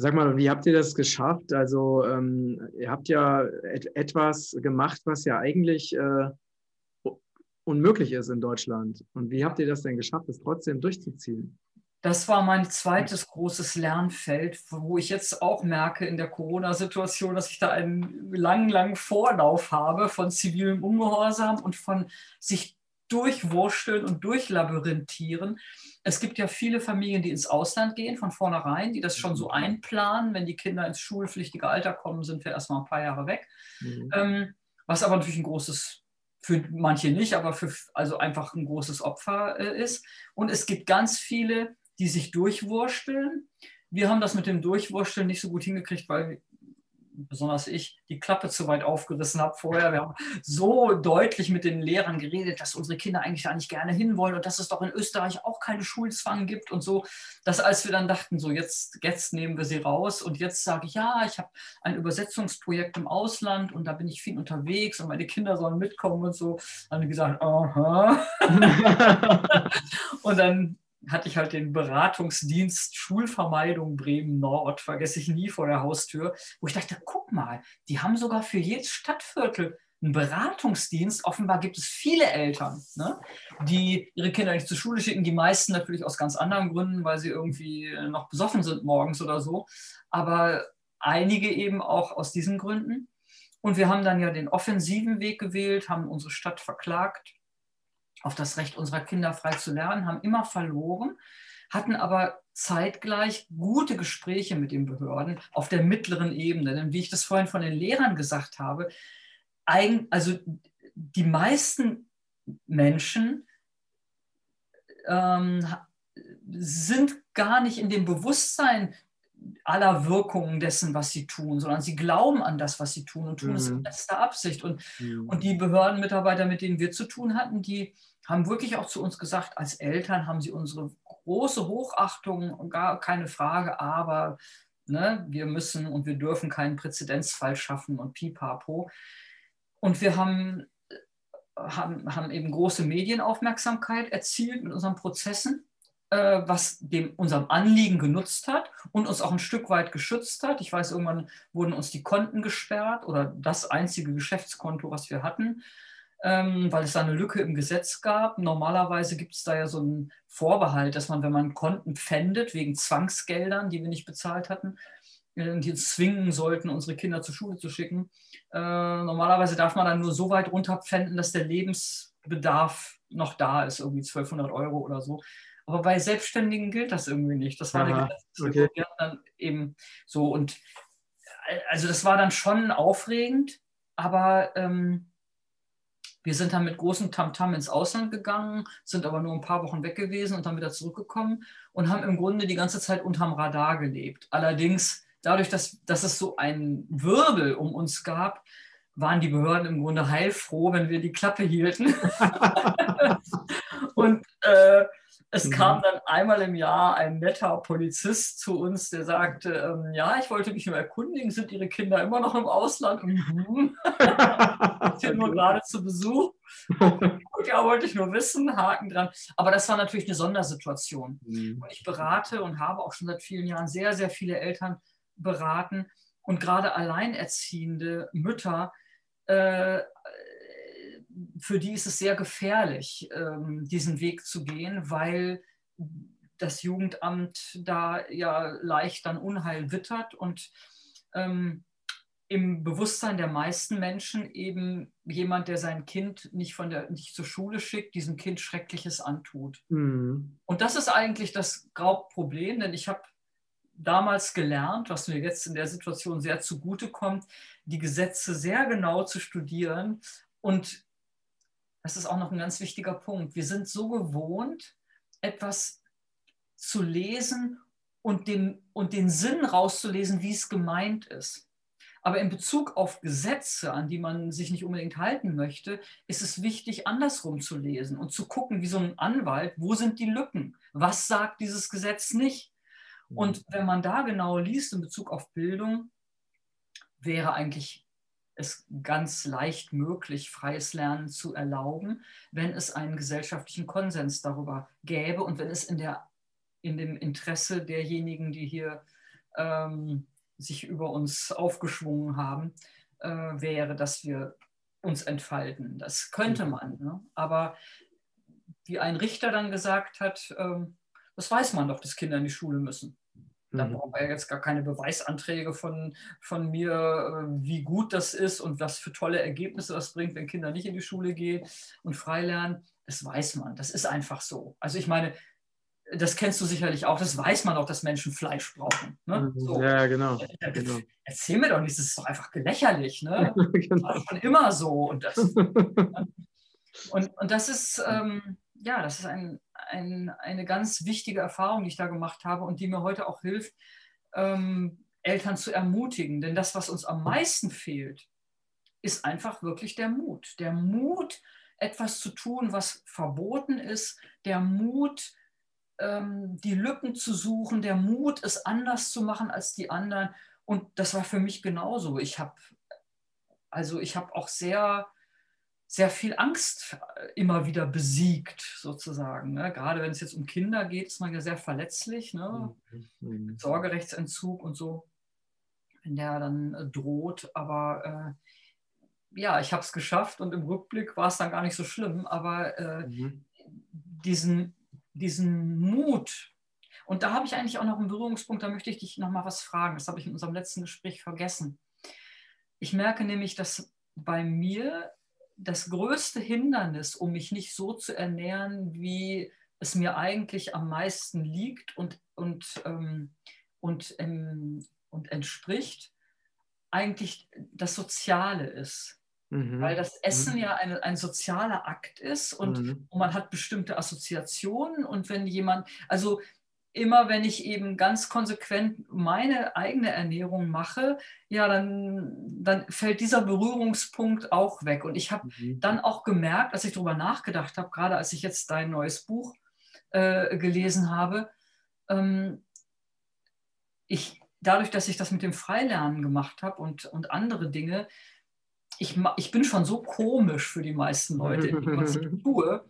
Sag mal, wie habt ihr das geschafft? Also ähm, ihr habt ja et etwas gemacht, was ja eigentlich äh, unmöglich ist in Deutschland. Und wie habt ihr das denn geschafft, es trotzdem durchzuziehen? Das war mein zweites großes Lernfeld, wo ich jetzt auch merke in der Corona-Situation, dass ich da einen langen, langen Vorlauf habe von zivilem Ungehorsam und von sich durchwursteln und durchlabyrinthieren. Es gibt ja viele Familien, die ins Ausland gehen von vornherein, die das schon so mhm. einplanen. Wenn die Kinder ins schulpflichtige Alter kommen, sind wir erstmal ein paar Jahre weg. Mhm. Ähm, was aber natürlich ein großes, für manche nicht, aber für also einfach ein großes Opfer äh, ist. Und es gibt ganz viele, die sich durchwursteln. Wir haben das mit dem Durchwursteln nicht so gut hingekriegt, weil besonders ich, die Klappe zu weit aufgerissen habe vorher. Wir haben so deutlich mit den Lehrern geredet, dass unsere Kinder eigentlich da nicht gerne hinwollen und dass es doch in Österreich auch keine Schulzwang gibt und so, dass als wir dann dachten, so jetzt, jetzt nehmen wir sie raus und jetzt sage ich, ja, ich habe ein Übersetzungsprojekt im Ausland und da bin ich viel unterwegs und meine Kinder sollen mitkommen und so, dann haben die gesagt, aha. und dann hatte ich halt den Beratungsdienst Schulvermeidung Bremen Nord, vergesse ich nie vor der Haustür, wo ich dachte, guck mal, die haben sogar für jedes Stadtviertel einen Beratungsdienst. Offenbar gibt es viele Eltern, ne, die ihre Kinder nicht zur Schule schicken. Die meisten natürlich aus ganz anderen Gründen, weil sie irgendwie noch besoffen sind morgens oder so. Aber einige eben auch aus diesen Gründen. Und wir haben dann ja den offensiven Weg gewählt, haben unsere Stadt verklagt auf das Recht unserer Kinder frei zu lernen, haben immer verloren, hatten aber zeitgleich gute Gespräche mit den Behörden auf der mittleren Ebene. Denn wie ich das vorhin von den Lehrern gesagt habe, also die meisten Menschen ähm, sind gar nicht in dem Bewusstsein aller Wirkungen dessen, was sie tun, sondern sie glauben an das, was sie tun und tun mhm. es in mhm. bester Absicht. Und, mhm. und die Behördenmitarbeiter, mit denen wir zu tun hatten, die haben wirklich auch zu uns gesagt, als Eltern haben sie unsere große Hochachtung, gar keine Frage, aber ne, wir müssen und wir dürfen keinen Präzedenzfall schaffen und pipapo. Und wir haben, haben, haben eben große Medienaufmerksamkeit erzielt mit unseren Prozessen äh, was dem unserem Anliegen genutzt hat und uns auch ein Stück weit geschützt hat. Ich weiß, irgendwann wurden uns die Konten gesperrt oder das einzige Geschäftskonto, was wir hatten ähm, weil es da eine Lücke im Gesetz gab. Normalerweise gibt es da ja so einen Vorbehalt, dass man, wenn man Konten pfändet, wegen Zwangsgeldern, die wir nicht bezahlt hatten, äh, die uns zwingen sollten, unsere Kinder zur Schule zu schicken. Äh, normalerweise darf man dann nur so weit runterpfänden, dass der Lebensbedarf noch da ist, irgendwie 1200 Euro oder so. Aber bei Selbstständigen gilt das irgendwie nicht. Das war Aha, der okay. dann eben so und äh, also das war dann schon aufregend, aber ähm, wir sind dann mit großem Tamtam ins Ausland gegangen, sind aber nur ein paar Wochen weg gewesen und dann wieder zurückgekommen und haben im Grunde die ganze Zeit unterm Radar gelebt. Allerdings dadurch, dass, dass es so einen Wirbel um uns gab, waren die Behörden im Grunde heilfroh, wenn wir die Klappe hielten. und äh, es mhm. kam dann einmal im Jahr ein netter Polizist zu uns, der sagte, ähm, ja, ich wollte mich nur erkundigen, sind Ihre Kinder immer noch im Ausland? Mhm. bin nur gerade zu Besuch. ja, wollte ich nur wissen, Haken dran. Aber das war natürlich eine Sondersituation. Mhm. Und ich berate und habe auch schon seit vielen Jahren sehr, sehr viele Eltern beraten und gerade alleinerziehende Mütter äh, für die ist es sehr gefährlich, ähm, diesen Weg zu gehen, weil das Jugendamt da ja leicht dann Unheil wittert und ähm, im Bewusstsein der meisten Menschen eben jemand, der sein Kind nicht, von der, nicht zur Schule schickt, diesem Kind Schreckliches antut. Mhm. Und das ist eigentlich das Hauptproblem, denn ich habe damals gelernt, was mir jetzt in der Situation sehr zugute kommt, die Gesetze sehr genau zu studieren und das ist auch noch ein ganz wichtiger Punkt. Wir sind so gewohnt, etwas zu lesen und den, und den Sinn rauszulesen, wie es gemeint ist. Aber in Bezug auf Gesetze, an die man sich nicht unbedingt halten möchte, ist es wichtig, andersrum zu lesen und zu gucken, wie so ein Anwalt, wo sind die Lücken? Was sagt dieses Gesetz nicht? Und wenn man da genau liest in Bezug auf Bildung, wäre eigentlich es ganz leicht möglich, freies Lernen zu erlauben, wenn es einen gesellschaftlichen Konsens darüber gäbe und wenn es in, der, in dem Interesse derjenigen, die hier ähm, sich über uns aufgeschwungen haben, äh, wäre, dass wir uns entfalten. Das könnte man. Ne? Aber wie ein Richter dann gesagt hat, ähm, das weiß man doch, dass Kinder in die Schule müssen. Da mhm. braucht er jetzt gar keine Beweisanträge von, von mir, äh, wie gut das ist und was für tolle Ergebnisse das bringt, wenn Kinder nicht in die Schule gehen und frei lernen. Das weiß man. Das ist einfach so. Also ich meine, das kennst du sicherlich auch, das weiß man auch, dass Menschen Fleisch brauchen. Ne? Mhm. So. Ja, genau. genau. Erzähl mir doch nicht, das ist doch einfach gelächerlich. Ne? genau. Das war schon immer so. Und das, und, und das ist, ähm, ja, das ist ein, ein, eine ganz wichtige Erfahrung, die ich da gemacht habe und die mir heute auch hilft, ähm, Eltern zu ermutigen. Denn das, was uns am meisten fehlt, ist einfach wirklich der Mut. Der Mut, etwas zu tun, was verboten ist, der Mut, ähm, die Lücken zu suchen, der Mut, es anders zu machen als die anderen. Und das war für mich genauso. Ich habe also ich habe auch sehr sehr viel Angst immer wieder besiegt, sozusagen. Ne? Gerade wenn es jetzt um Kinder geht, ist man ja sehr verletzlich. Ne? Mhm. Sorgerechtsentzug und so, wenn der dann äh, droht. Aber äh, ja, ich habe es geschafft und im Rückblick war es dann gar nicht so schlimm. Aber äh, mhm. diesen, diesen Mut, und da habe ich eigentlich auch noch einen Berührungspunkt, da möchte ich dich noch mal was fragen. Das habe ich in unserem letzten Gespräch vergessen. Ich merke nämlich, dass bei mir das größte Hindernis, um mich nicht so zu ernähren, wie es mir eigentlich am meisten liegt und, und, ähm, und, ähm, und entspricht, eigentlich das Soziale ist. Mhm. Weil das Essen mhm. ja eine, ein sozialer Akt ist und, mhm. und man hat bestimmte Assoziationen und wenn jemand, also immer wenn ich eben ganz konsequent meine eigene Ernährung mache, ja, dann, dann fällt dieser Berührungspunkt auch weg. Und ich habe mhm. dann auch gemerkt, als ich darüber nachgedacht habe, gerade als ich jetzt dein neues Buch äh, gelesen habe, ähm, ich, dadurch, dass ich das mit dem Freilernen gemacht habe und, und andere Dinge, ich, ich bin schon so komisch für die meisten Leute, was ich tue,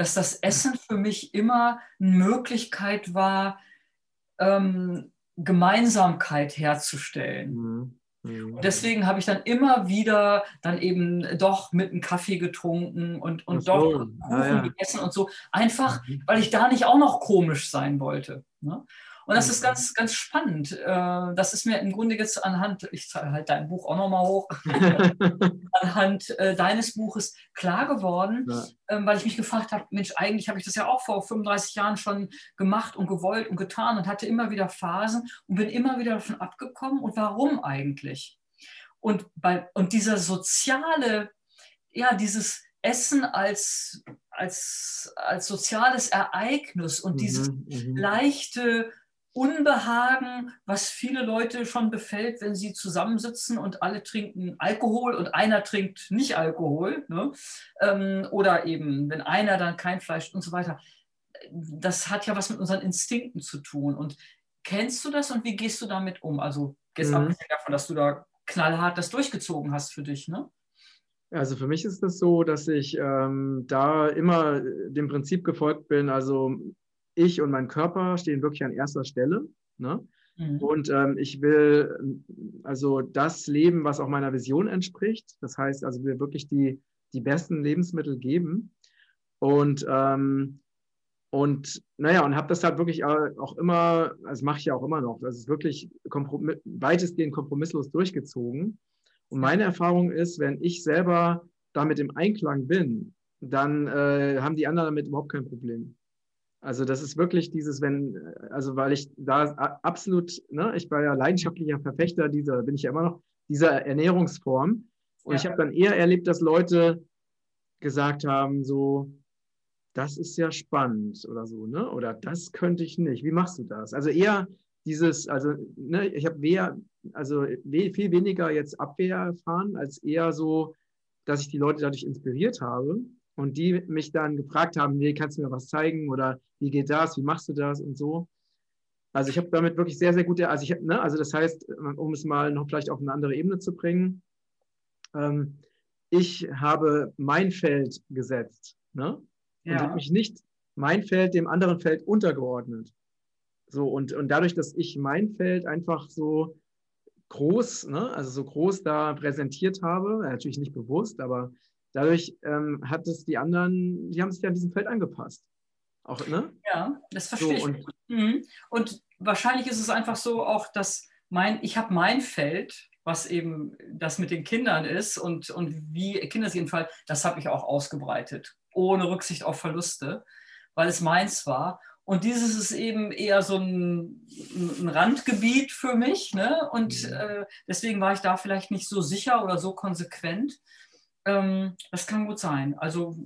dass das Essen für mich immer eine Möglichkeit war, ähm, Gemeinsamkeit herzustellen. Mhm. Mhm. Und deswegen habe ich dann immer wieder dann eben doch mit einem Kaffee getrunken und, und so. doch Kuchen ja, ja. gegessen und so. Einfach, mhm. weil ich da nicht auch noch komisch sein wollte. Ne? Und das ist mhm. ganz, ganz spannend. Äh, das ist mir im Grunde jetzt anhand, ich halte dein Buch auch nochmal hoch, anhand äh, deines Buches klar geworden, ja. Ähm, weil ich mich gefragt habe, Mensch, eigentlich habe ich das ja auch vor 35 Jahren schon gemacht und gewollt und getan und hatte immer wieder Phasen und bin immer wieder davon abgekommen. Und warum eigentlich? Und, bei, und dieser soziale, ja, dieses Essen als, als, als soziales Ereignis und mhm, dieses mhm. leichte Unbehagen, was viele Leute schon befällt, wenn sie zusammensitzen und alle trinken Alkohol und einer trinkt nicht Alkohol. Ne? Ähm, oder eben, wenn einer dann kein Fleisch und so weiter. Das hat ja was mit unseren Instinkten zu tun. Und kennst du das und wie gehst du damit um? Also, jetzt mhm. abgesehen davon, dass du da knallhart das durchgezogen hast für dich, ne? Also für mich ist es das so, dass ich ähm, da immer dem Prinzip gefolgt bin, also ich und mein Körper stehen wirklich an erster Stelle. Ne? Mhm. Und ähm, ich will also das leben, was auch meiner Vision entspricht. Das heißt, also wir wirklich die, die besten Lebensmittel geben. Und, ähm, und naja, und habe das halt wirklich auch immer, also mache ich ja auch immer noch, das ist wirklich kompromiss, weitestgehend kompromisslos durchgezogen. Und meine Erfahrung ist, wenn ich selber damit im Einklang bin, dann äh, haben die anderen damit überhaupt kein Problem. Also das ist wirklich dieses, wenn, also weil ich da absolut, ne, ich war ja leidenschaftlicher Verfechter dieser, bin ich ja immer noch, dieser Ernährungsform. Und ja. ich habe dann eher erlebt, dass Leute gesagt haben, so, das ist ja spannend oder so, ne? Oder das könnte ich nicht. Wie machst du das? Also eher dieses, also ne, ich habe mehr, also viel weniger jetzt Abwehr erfahren, als eher so, dass ich die Leute dadurch inspiriert habe und die mich dann gefragt haben, nee, kannst du mir was zeigen oder wie geht das, wie machst du das und so. Also ich habe damit wirklich sehr, sehr gute, also ich ne, also das heißt, um es mal noch vielleicht auf eine andere Ebene zu bringen, ähm, ich habe mein Feld gesetzt ne? und ja. habe mich nicht mein Feld dem anderen Feld untergeordnet. So, und, und dadurch, dass ich mein Feld einfach so groß, ne, also so groß da präsentiert habe, natürlich nicht bewusst, aber dadurch ähm, hat es die anderen, die haben sich ja an diesem Feld angepasst. Auch, ne? Ja, das verstehe so, ich. Und, mhm. und wahrscheinlich ist es einfach so auch, dass mein, ich habe mein Feld, was eben das mit den Kindern ist und, und wie Kinder sich entfalten, das habe ich auch ausgebreitet, ohne Rücksicht auf Verluste, weil es meins war. Und dieses ist eben eher so ein, ein Randgebiet für mich. Ne? Und mhm. äh, deswegen war ich da vielleicht nicht so sicher oder so konsequent. Ähm, das kann gut sein. Also,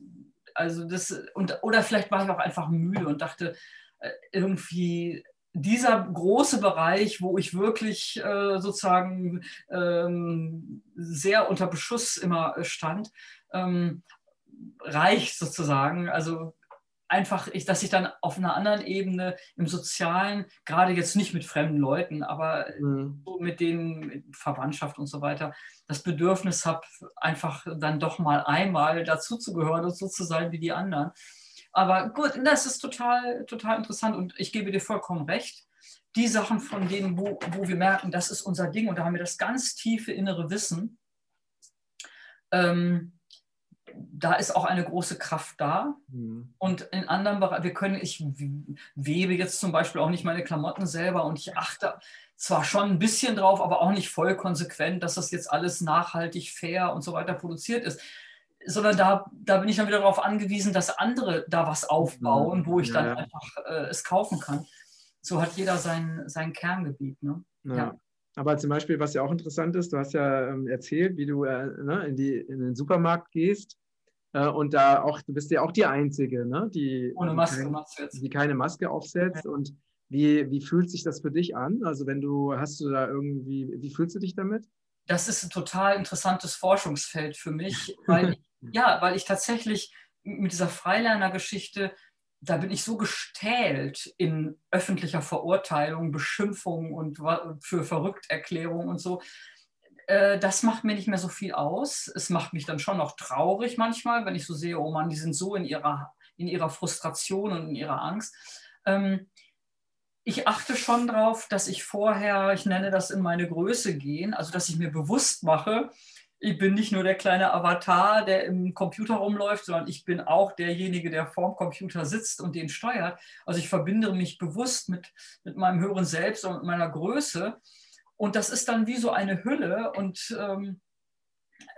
also das, und, oder vielleicht war ich auch einfach müde und dachte, äh, irgendwie dieser große Bereich, wo ich wirklich äh, sozusagen ähm, sehr unter Beschuss immer stand, ähm, reicht sozusagen. Also einfach, ich, dass ich dann auf einer anderen Ebene im Sozialen, gerade jetzt nicht mit fremden Leuten, aber mhm. so mit denen mit Verwandtschaft und so weiter, das Bedürfnis habe, einfach dann doch mal einmal dazuzugehören und so zu sein wie die anderen. Aber gut, das ist total, total interessant und ich gebe dir vollkommen recht. Die Sachen, von denen, wo, wo wir merken, das ist unser Ding und da haben wir das ganz tiefe innere Wissen, ähm, da ist auch eine große Kraft da. Mhm. Und in anderen Bereichen, wir können, ich webe jetzt zum Beispiel auch nicht meine Klamotten selber und ich achte zwar schon ein bisschen drauf, aber auch nicht voll konsequent, dass das jetzt alles nachhaltig, fair und so weiter produziert ist sondern da, da bin ich dann wieder darauf angewiesen, dass andere da was aufbauen, wo ich ja, dann ja. einfach äh, es kaufen kann. So hat jeder sein, sein Kerngebiet. Ne? Ja. ja. Aber zum Beispiel, was ja auch interessant ist, du hast ja ähm, erzählt, wie du äh, ne, in, die, in den Supermarkt gehst und da auch, du bist ja auch die Einzige, ne, die, Ohne Maske, die, die keine Maske aufsetzt. Und wie, wie fühlt sich das für dich an? Also wenn du, hast du da irgendwie, wie fühlst du dich damit? Das ist ein total interessantes Forschungsfeld für mich, weil ich ja, weil ich tatsächlich mit dieser Freilerner-Geschichte, da bin ich so gestählt in öffentlicher Verurteilung, Beschimpfung und für Verrückterklärung und so. Äh, das macht mir nicht mehr so viel aus. Es macht mich dann schon noch traurig manchmal, wenn ich so sehe, oh Mann, die sind so in ihrer, in ihrer Frustration und in ihrer Angst. Ähm, ich achte schon darauf, dass ich vorher, ich nenne das in meine Größe gehen, also dass ich mir bewusst mache, ich bin nicht nur der kleine Avatar, der im Computer rumläuft, sondern ich bin auch derjenige, der vorm Computer sitzt und den steuert. Also ich verbinde mich bewusst mit, mit meinem höheren Selbst und meiner Größe. Und das ist dann wie so eine Hülle. Und ähm,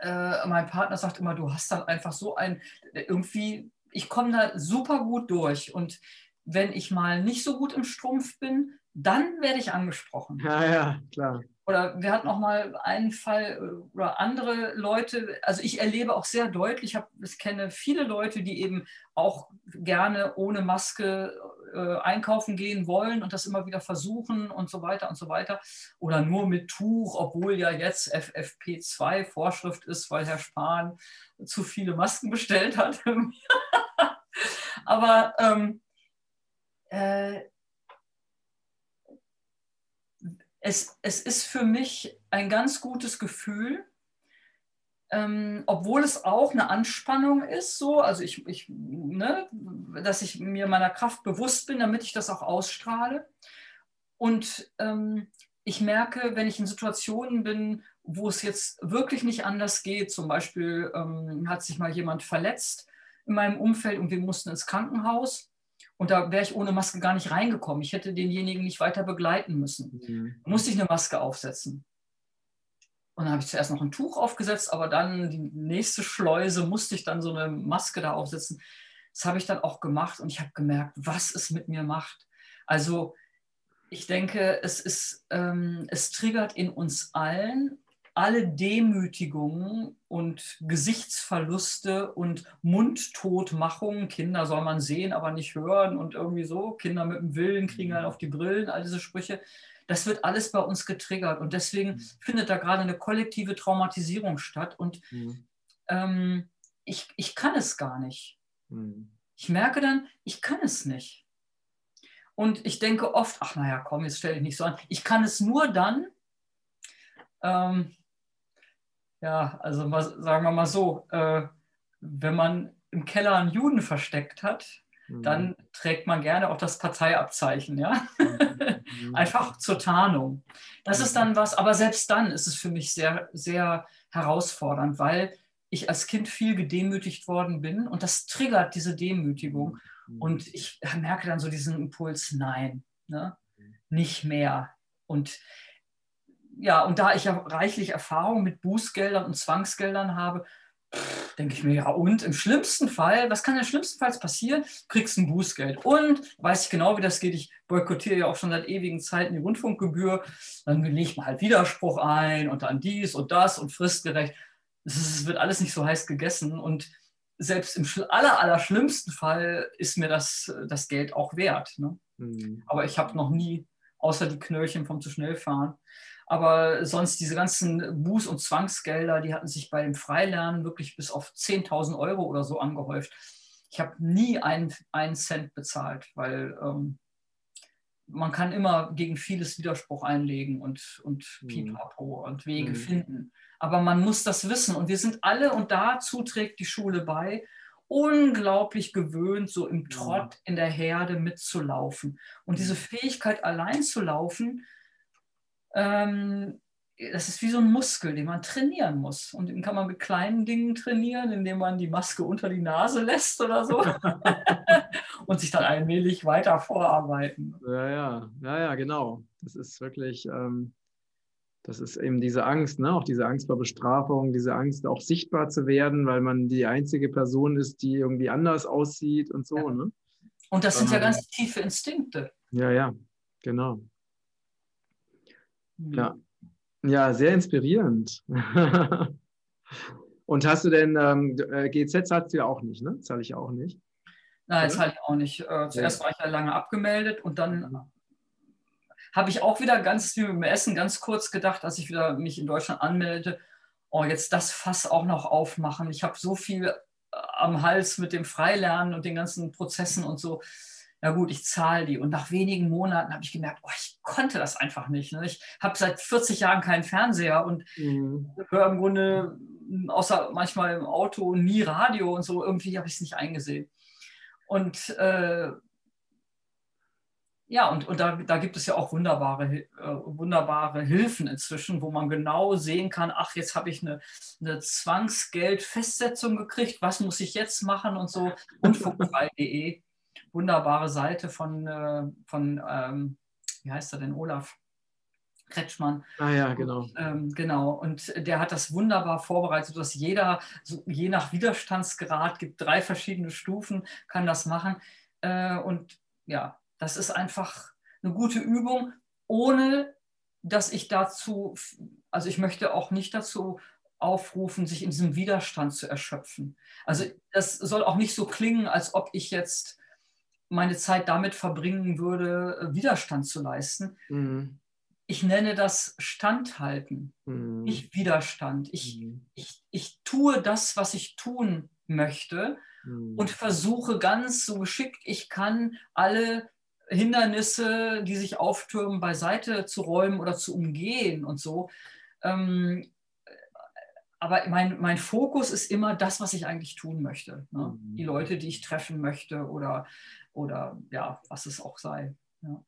äh, mein Partner sagt immer, du hast dann einfach so ein, irgendwie, ich komme da super gut durch. Und wenn ich mal nicht so gut im Strumpf bin, dann werde ich angesprochen. Ja, ja, klar. Oder wir hatten auch mal einen Fall äh, oder andere Leute, also ich erlebe auch sehr deutlich, ich, hab, ich kenne viele Leute, die eben auch gerne ohne Maske äh, einkaufen gehen wollen und das immer wieder versuchen und so weiter und so weiter. Oder nur mit Tuch, obwohl ja jetzt FFP2 Vorschrift ist, weil Herr Spahn zu viele Masken bestellt hat. Aber ähm, äh, es, es ist für mich ein ganz gutes Gefühl, ähm, obwohl es auch eine Anspannung ist, so, also ich, ich ne, dass ich mir meiner Kraft bewusst bin, damit ich das auch ausstrahle. Und ähm, ich merke, wenn ich in Situationen bin, wo es jetzt wirklich nicht anders geht, zum Beispiel ähm, hat sich mal jemand verletzt in meinem Umfeld und wir mussten ins Krankenhaus, und da wäre ich ohne Maske gar nicht reingekommen. Ich hätte denjenigen nicht weiter begleiten müssen. Mhm. Musste ich eine Maske aufsetzen. Und dann habe ich zuerst noch ein Tuch aufgesetzt, aber dann die nächste Schleuse musste ich dann so eine Maske da aufsetzen. Das habe ich dann auch gemacht und ich habe gemerkt, was es mit mir macht. Also ich denke, es, ist, ähm, es triggert in uns allen alle Demütigungen und Gesichtsverluste und Mundtotmachungen, Kinder soll man sehen, aber nicht hören und irgendwie so, Kinder mit dem Willen kriegen dann auf die Brillen, all diese Sprüche, das wird alles bei uns getriggert und deswegen mhm. findet da gerade eine kollektive Traumatisierung statt und mhm. ähm, ich, ich kann es gar nicht. Mhm. Ich merke dann, ich kann es nicht. Und ich denke oft, ach naja, komm, jetzt stelle ich nicht so an. Ich kann es nur dann, ähm, ja, also sagen wir mal so, äh, wenn man im Keller einen Juden versteckt hat mhm. dann trägt man gerne auch das Parteiabzeichen, ja. Mhm. Einfach zur Tarnung. Das ist dann was, aber selbst dann ist es für mich sehr, sehr herausfordernd, weil ich als Kind viel gedemütigt worden bin und das triggert diese Demütigung. Mhm. Und ich merke dann so diesen Impuls, nein, ne? nicht mehr. Und ja, und da ich ja reichlich Erfahrung mit Bußgeldern und Zwangsgeldern habe, denke ich mir, ja, und im schlimmsten Fall, was kann denn schlimmstenfalls passieren? Kriegst ein Bußgeld. Und weiß ich genau, wie das geht. Ich boykottiere ja auch schon seit ewigen Zeiten die Rundfunkgebühr. Dann legt man halt Widerspruch ein und dann dies und das und fristgerecht. Es wird alles nicht so heiß gegessen. Und selbst im aller, aller schlimmsten Fall ist mir das, das Geld auch wert. Ne? Mhm. Aber ich habe noch nie, außer die Knöllchen vom zu schnell fahren, aber sonst diese ganzen Buß- und Zwangsgelder, die hatten sich bei dem Freilernen wirklich bis auf 10.000 Euro oder so angehäuft. Ich habe nie einen, einen Cent bezahlt, weil ähm, man kann immer gegen vieles Widerspruch einlegen und, und mhm. Pipapo und Wege mhm. finden. Aber man muss das wissen. Und wir sind alle, und dazu trägt die Schule bei, unglaublich gewöhnt, so im. Trott in der Herde mitzulaufen. Und diese mhm. Fähigkeit, allein zu laufen, ähm, das ist wie so ein Muskel, den man trainieren muss. Und den kann man mit kleinen Dingen trainieren, indem man die Maske unter die Nase lässt oder so und sich dann allmählich weiter vorarbeiten. Ja, ja, ja, ja, genau. Das ist wirklich, ähm, das ist eben diese Angst, ne? auch diese Angst vor Bestrafung, diese Angst auch sichtbar zu werden, weil man die einzige Person ist, die irgendwie anders aussieht und so. Ja. Ne? Und das sind ähm, ja ganz tiefe Instinkte. Ja, ja, genau. Ja, ja sehr inspirierend. Und hast du denn, ähm, äh, GZ zahlst du ja auch nicht, ne? Zahle ich auch nicht. Nein, zahle ich auch nicht. Äh, zuerst ja. war ich ja lange abgemeldet und dann mhm. habe ich auch wieder ganz wie mit dem Essen ganz kurz gedacht, als ich wieder mich in Deutschland anmeldete, oh, jetzt das Fass auch noch aufmachen. Ich habe so viel äh, am Hals mit dem Freilernen und den ganzen Prozessen und so ja gut, ich zahle die. Und nach wenigen Monaten habe ich gemerkt, oh, ich konnte das einfach nicht. Ne? Ich habe seit 40 Jahren keinen Fernseher und mhm. höre im Grunde, außer manchmal im Auto, nie Radio und so. Irgendwie habe ich es nicht eingesehen. Und äh, ja, und, und da, da gibt es ja auch wunderbare, äh, wunderbare Hilfen inzwischen, wo man genau sehen kann, ach, jetzt habe ich eine, eine Zwangsgeldfestsetzung gekriegt, was muss ich jetzt machen und so. Rundfunkfrei.de wunderbare Seite von, äh, von ähm, wie heißt er denn, Olaf Kretschmann. Ah ja, genau. Und, ähm, genau. Und der hat das wunderbar vorbereitet, sodass jeder, so, je nach Widerstandsgrad, gibt drei verschiedene Stufen, kann das machen. Äh, und ja, das ist einfach eine gute Übung, ohne dass ich dazu, also ich möchte auch nicht dazu aufrufen, sich in diesem Widerstand zu erschöpfen. Also das soll auch nicht so klingen, als ob ich jetzt meine Zeit damit verbringen würde, äh, Widerstand zu leisten. Mhm. Ich nenne das Standhalten, mhm. nicht Widerstand. Ich, mhm. ich, ich tue das, was ich tun möchte mhm. und versuche ganz so geschickt ich kann, alle Hindernisse, die sich auftürmen, beiseite zu räumen oder zu umgehen und so. Ähm, aber mein, mein Fokus ist immer das, was ich eigentlich tun möchte. Ne? Die mhm. Leute, die ich treffen möchte oder oder ja, was es auch sei. Ja,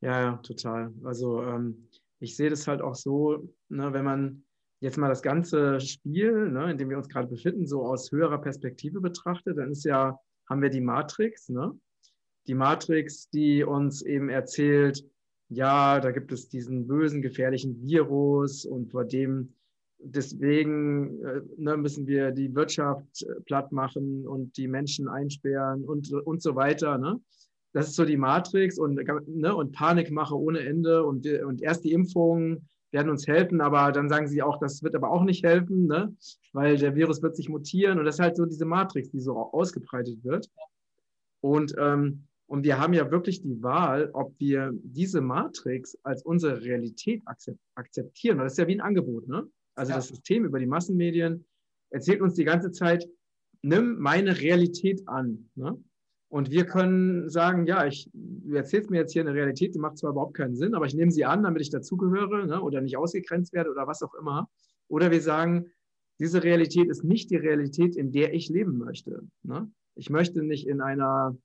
ja, ja total. Also ähm, ich sehe das halt auch so, ne, wenn man jetzt mal das ganze Spiel, ne, in dem wir uns gerade befinden, so aus höherer Perspektive betrachtet, dann ist ja, haben wir die Matrix, ne? Die Matrix, die uns eben erzählt, ja, da gibt es diesen bösen, gefährlichen Virus und vor dem deswegen äh, ne, müssen wir die Wirtschaft äh, platt machen und die Menschen einsperren und, und so weiter. Ne? Das ist so die Matrix und, ne, und Panikmache ohne Ende und, und erst die Impfungen werden uns helfen, aber dann sagen sie auch, das wird aber auch nicht helfen, ne? weil der Virus wird sich mutieren und das ist halt so diese Matrix, die so ausgebreitet wird. Und, ähm, und wir haben ja wirklich die Wahl, ob wir diese Matrix als unsere Realität akzeptieren. Das ist ja wie ein Angebot. Ne? Also ja. das System über die Massenmedien erzählt uns die ganze Zeit, nimm meine Realität an. Ne? Und wir können sagen, ja, ich, du erzählst mir jetzt hier eine Realität, die macht zwar überhaupt keinen Sinn, aber ich nehme sie an, damit ich dazugehöre ne? oder nicht ausgegrenzt werde oder was auch immer. Oder wir sagen, diese Realität ist nicht die Realität, in der ich leben möchte. Ne? Ich möchte nicht in einer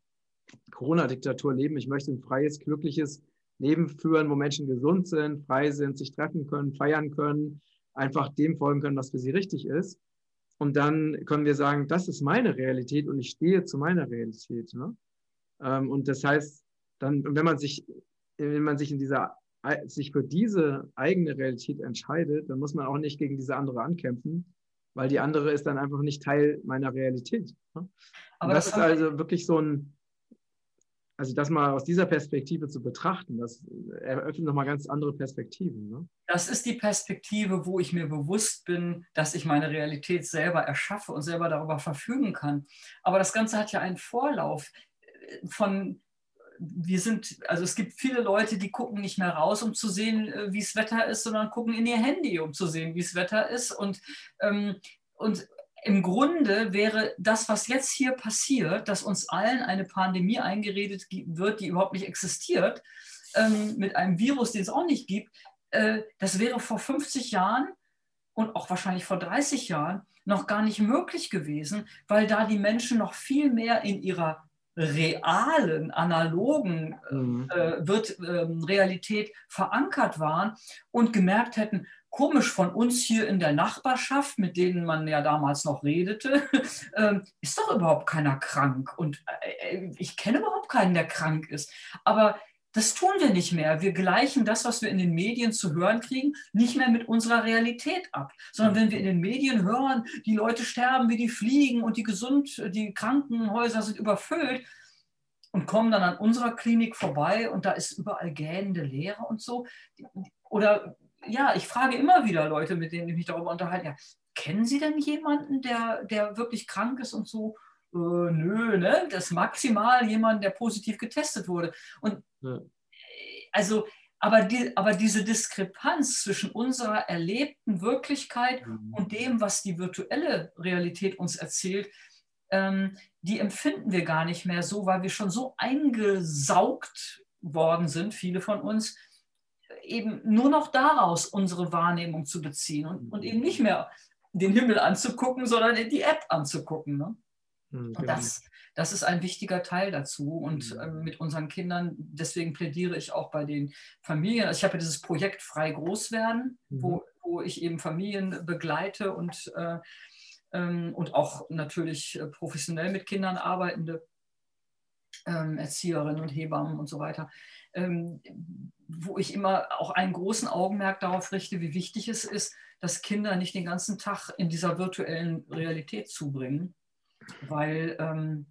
Corona-Diktatur leben. Ich möchte ein freies, glückliches Leben führen, wo Menschen gesund sind, frei sind, sich treffen können, feiern können, einfach dem folgen können, was für sie richtig ist. Und dann können wir sagen, das ist meine Realität und ich stehe zu meiner Realität. Ne? Ähm, und das heißt, dann, wenn man sich, wenn man sich in dieser sich für diese eigene Realität entscheidet, dann muss man auch nicht gegen diese andere ankämpfen, weil die andere ist dann einfach nicht Teil meiner Realität. Ne? Aber das, das ist also wirklich so ein, also das mal aus dieser Perspektive zu betrachten, das eröffnet nochmal ganz andere Perspektiven. Ne? Das ist die Perspektive, wo ich mir bewusst bin, dass ich meine Realität selber erschaffe und selber darüber verfügen kann. Aber das Ganze hat ja einen Vorlauf von wir sind, also es gibt viele Leute, die gucken nicht mehr raus, um zu sehen, äh, wie es Wetter ist, sondern gucken in ihr Handy, um zu sehen, wie es Wetter ist. Und, ähm, und im Grunde wäre das, was jetzt hier passiert, dass uns allen eine Pandemie eingeredet wird, die überhaupt nicht existiert, ähm, mit einem Virus, den es auch nicht gibt, äh, das wäre vor 50 Jahren und auch wahrscheinlich vor 30 Jahren noch gar nicht möglich gewesen, weil da die Menschen noch viel mehr in ihrer realen, analogen mhm. äh, wird, äh, Realität verankert waren und gemerkt hätten, komisch von uns hier in der Nachbarschaft, mit denen man ja damals noch redete, äh, ist doch überhaupt keiner krank. Und äh, äh, ich kenne überhaupt keinen, der krank ist. Aber das tun wir nicht mehr. Wir gleichen das, was wir in den Medien zu hören kriegen, nicht mehr mit unserer Realität ab, sondern wenn wir in den Medien hören, die Leute sterben wie die Fliegen und die gesund, die Krankenhäuser sind überfüllt und kommen dann an unserer Klinik vorbei und da ist überall gähnende Leere und so. Oder ja, ich frage immer wieder Leute, mit denen ich mich darüber unterhalte, ja, kennen Sie denn jemanden, der, der wirklich krank ist und so? Äh, nö, ne? Das ist maximal jemand, der positiv getestet wurde. Und ja. also, aber, die, aber diese Diskrepanz zwischen unserer erlebten Wirklichkeit mhm. und dem, was die virtuelle Realität uns erzählt, ähm, die empfinden wir gar nicht mehr so, weil wir schon so eingesaugt worden sind, viele von uns, eben nur noch daraus unsere Wahrnehmung zu beziehen und, und eben nicht mehr den Himmel anzugucken, sondern die App anzugucken. Ne? Mhm, und das, das ist ein wichtiger Teil dazu. Und äh, mit unseren Kindern, deswegen plädiere ich auch bei den Familien. Also ich habe ja dieses Projekt Frei Groß werden, mhm. wo, wo ich eben Familien begleite und, äh, ähm, und auch natürlich äh, professionell mit Kindern arbeitende Erzieherinnen und Hebammen und so weiter. Ähm, wo ich immer auch einen großen Augenmerk darauf richte, wie wichtig es ist, dass Kinder nicht den ganzen Tag in dieser virtuellen Realität zubringen, weil ähm,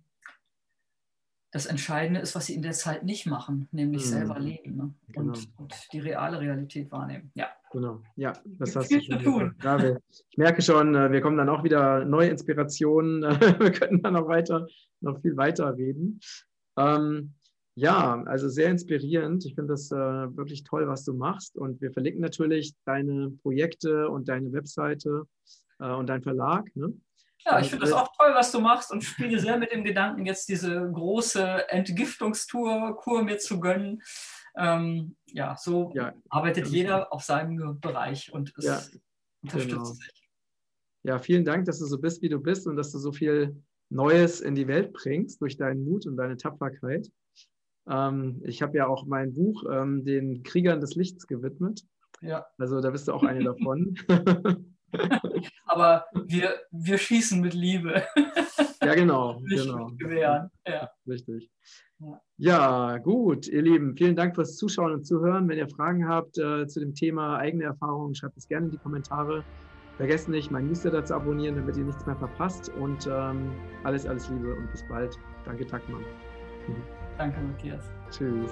das Entscheidende ist, was sie in der Zeit nicht machen, nämlich mhm. selber leben ne? genau. und, und, die reale Realität wahrnehmen. Ja. Genau, ja, das hast du schon tun. Ja, ich merke schon, äh, wir kommen dann auch wieder neue Inspirationen. Wir können dann noch weiter, noch viel weiter reden. Ähm, ja, also sehr inspirierend. Ich finde das äh, wirklich toll, was du machst. Und wir verlinken natürlich deine Projekte und deine Webseite äh, und dein Verlag. Ne? Ja, ich finde das auch toll, was du machst und spiele sehr mit dem Gedanken, jetzt diese große Entgiftungstour, Kur mir zu gönnen. Ähm, ja, so ja, arbeitet jeder auf seinem Bereich und es ja, unterstützt genau. sich. Ja, vielen Dank, dass du so bist, wie du bist und dass du so viel Neues in die Welt bringst durch deinen Mut und deine Tapferkeit. Ähm, ich habe ja auch mein Buch ähm, den Kriegern des Lichts gewidmet. Ja. Also da bist du auch eine davon. Aber wir, wir schießen mit Liebe. Ja, genau. Nicht genau. mit Gewehren. Ja. Richtig. Ja. gut, ihr Lieben, vielen Dank fürs Zuschauen und Zuhören. Wenn ihr Fragen habt äh, zu dem Thema eigene Erfahrungen, schreibt es gerne in die Kommentare. Vergesst nicht, mein Newsletter zu abonnieren, damit ihr nichts mehr verpasst. Und ähm, alles, alles Liebe und bis bald. Danke, Takmann. Danke, Matthias. Tschüss.